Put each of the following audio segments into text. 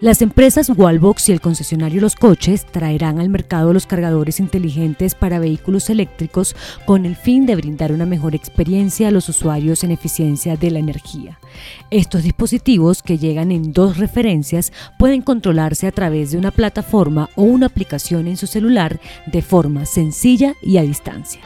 Las empresas Wallbox y el concesionario Los Coches traerán al mercado los cargadores inteligentes para vehículos eléctricos con el fin de brindar una mejor experiencia a los usuarios en eficiencia de la energía. Estos dispositivos, que llegan en dos referencias, pueden controlarse a través de una plataforma o una aplicación en su celular de forma sencilla y a distancia.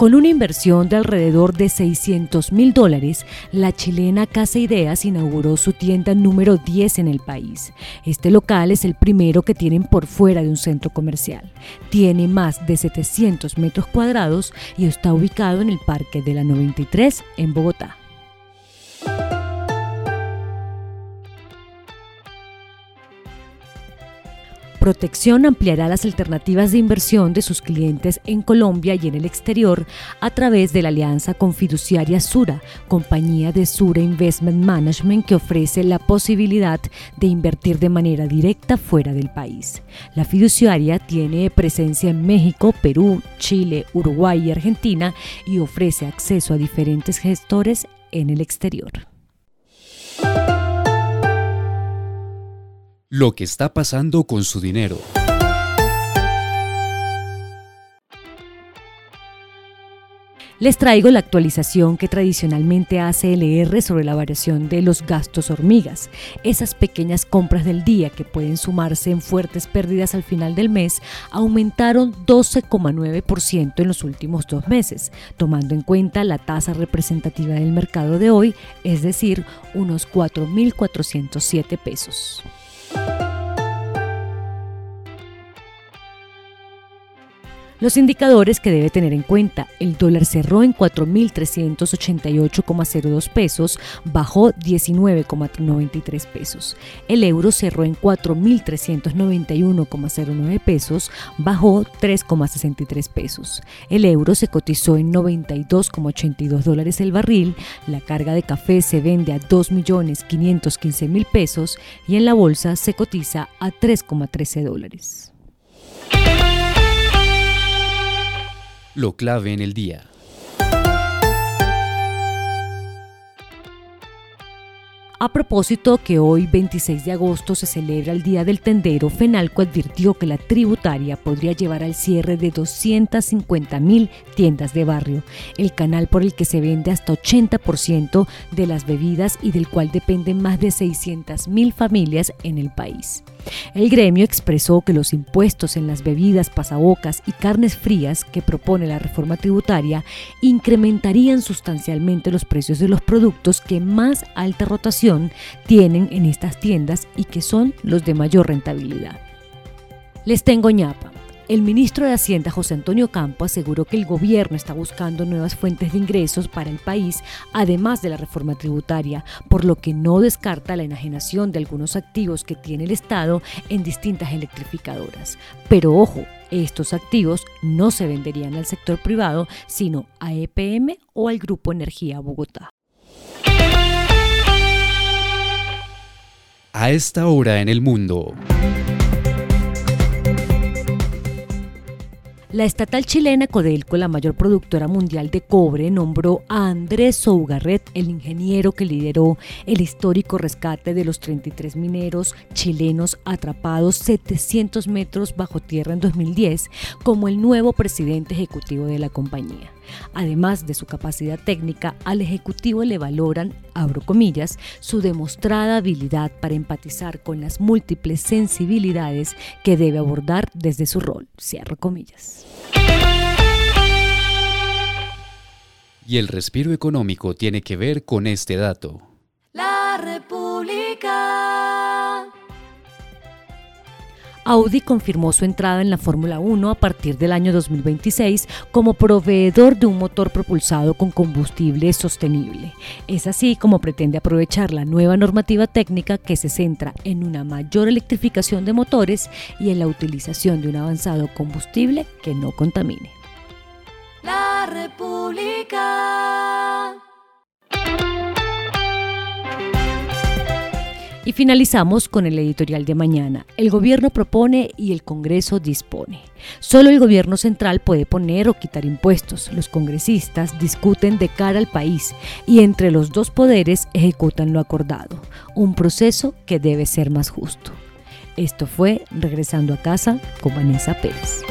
Con una inversión de alrededor de 600 mil dólares, la chilena Casa Ideas inauguró su tienda número 10 en el país. Este local es el primero que tienen por fuera de un centro comercial. Tiene más de 700 metros cuadrados y está ubicado en el Parque de la 93 en Bogotá. Protección ampliará las alternativas de inversión de sus clientes en Colombia y en el exterior a través de la alianza con Fiduciaria Sura, compañía de Sura Investment Management que ofrece la posibilidad de invertir de manera directa fuera del país. La fiduciaria tiene presencia en México, Perú, Chile, Uruguay y Argentina y ofrece acceso a diferentes gestores en el exterior. Lo que está pasando con su dinero. Les traigo la actualización que tradicionalmente hace LR sobre la variación de los gastos hormigas. Esas pequeñas compras del día que pueden sumarse en fuertes pérdidas al final del mes aumentaron 12,9% en los últimos dos meses, tomando en cuenta la tasa representativa del mercado de hoy, es decir, unos 4.407 pesos. Los indicadores que debe tener en cuenta, el dólar cerró en 4.388,02 pesos, bajó 19,93 pesos. El euro cerró en 4.391,09 pesos, bajó 3,63 pesos. El euro se cotizó en 92,82 dólares el barril, la carga de café se vende a 2.515.000 pesos y en la bolsa se cotiza a 3,13 dólares. Lo clave en el día. A propósito que hoy 26 de agosto se celebra el Día del Tendero, Fenalco advirtió que la tributaria podría llevar al cierre de 250 mil tiendas de barrio, el canal por el que se vende hasta 80% de las bebidas y del cual dependen más de 600 mil familias en el país. El gremio expresó que los impuestos en las bebidas, pasabocas y carnes frías que propone la reforma tributaria incrementarían sustancialmente los precios de los productos que más alta rotación tienen en estas tiendas y que son los de mayor rentabilidad. Les tengo ñapa. El ministro de Hacienda, José Antonio Campo, aseguró que el gobierno está buscando nuevas fuentes de ingresos para el país, además de la reforma tributaria, por lo que no descarta la enajenación de algunos activos que tiene el Estado en distintas electrificadoras. Pero ojo, estos activos no se venderían al sector privado, sino a EPM o al Grupo Energía Bogotá. A esta hora en el mundo. La estatal chilena Codelco, la mayor productora mundial de cobre, nombró a Andrés Sougarret, el ingeniero que lideró el histórico rescate de los 33 mineros chilenos atrapados 700 metros bajo tierra en 2010, como el nuevo presidente ejecutivo de la compañía. Además de su capacidad técnica, al Ejecutivo le valoran, abro comillas, su demostrada habilidad para empatizar con las múltiples sensibilidades que debe abordar desde su rol, cierro comillas. Y el respiro económico tiene que ver con este dato. La República. Audi confirmó su entrada en la Fórmula 1 a partir del año 2026 como proveedor de un motor propulsado con combustible sostenible. Es así como pretende aprovechar la nueva normativa técnica que se centra en una mayor electrificación de motores y en la utilización de un avanzado combustible que no contamine. La República. Y finalizamos con el editorial de mañana. El gobierno propone y el Congreso dispone. Solo el gobierno central puede poner o quitar impuestos. Los congresistas discuten de cara al país y entre los dos poderes ejecutan lo acordado. Un proceso que debe ser más justo. Esto fue Regresando a casa con Vanessa Pérez.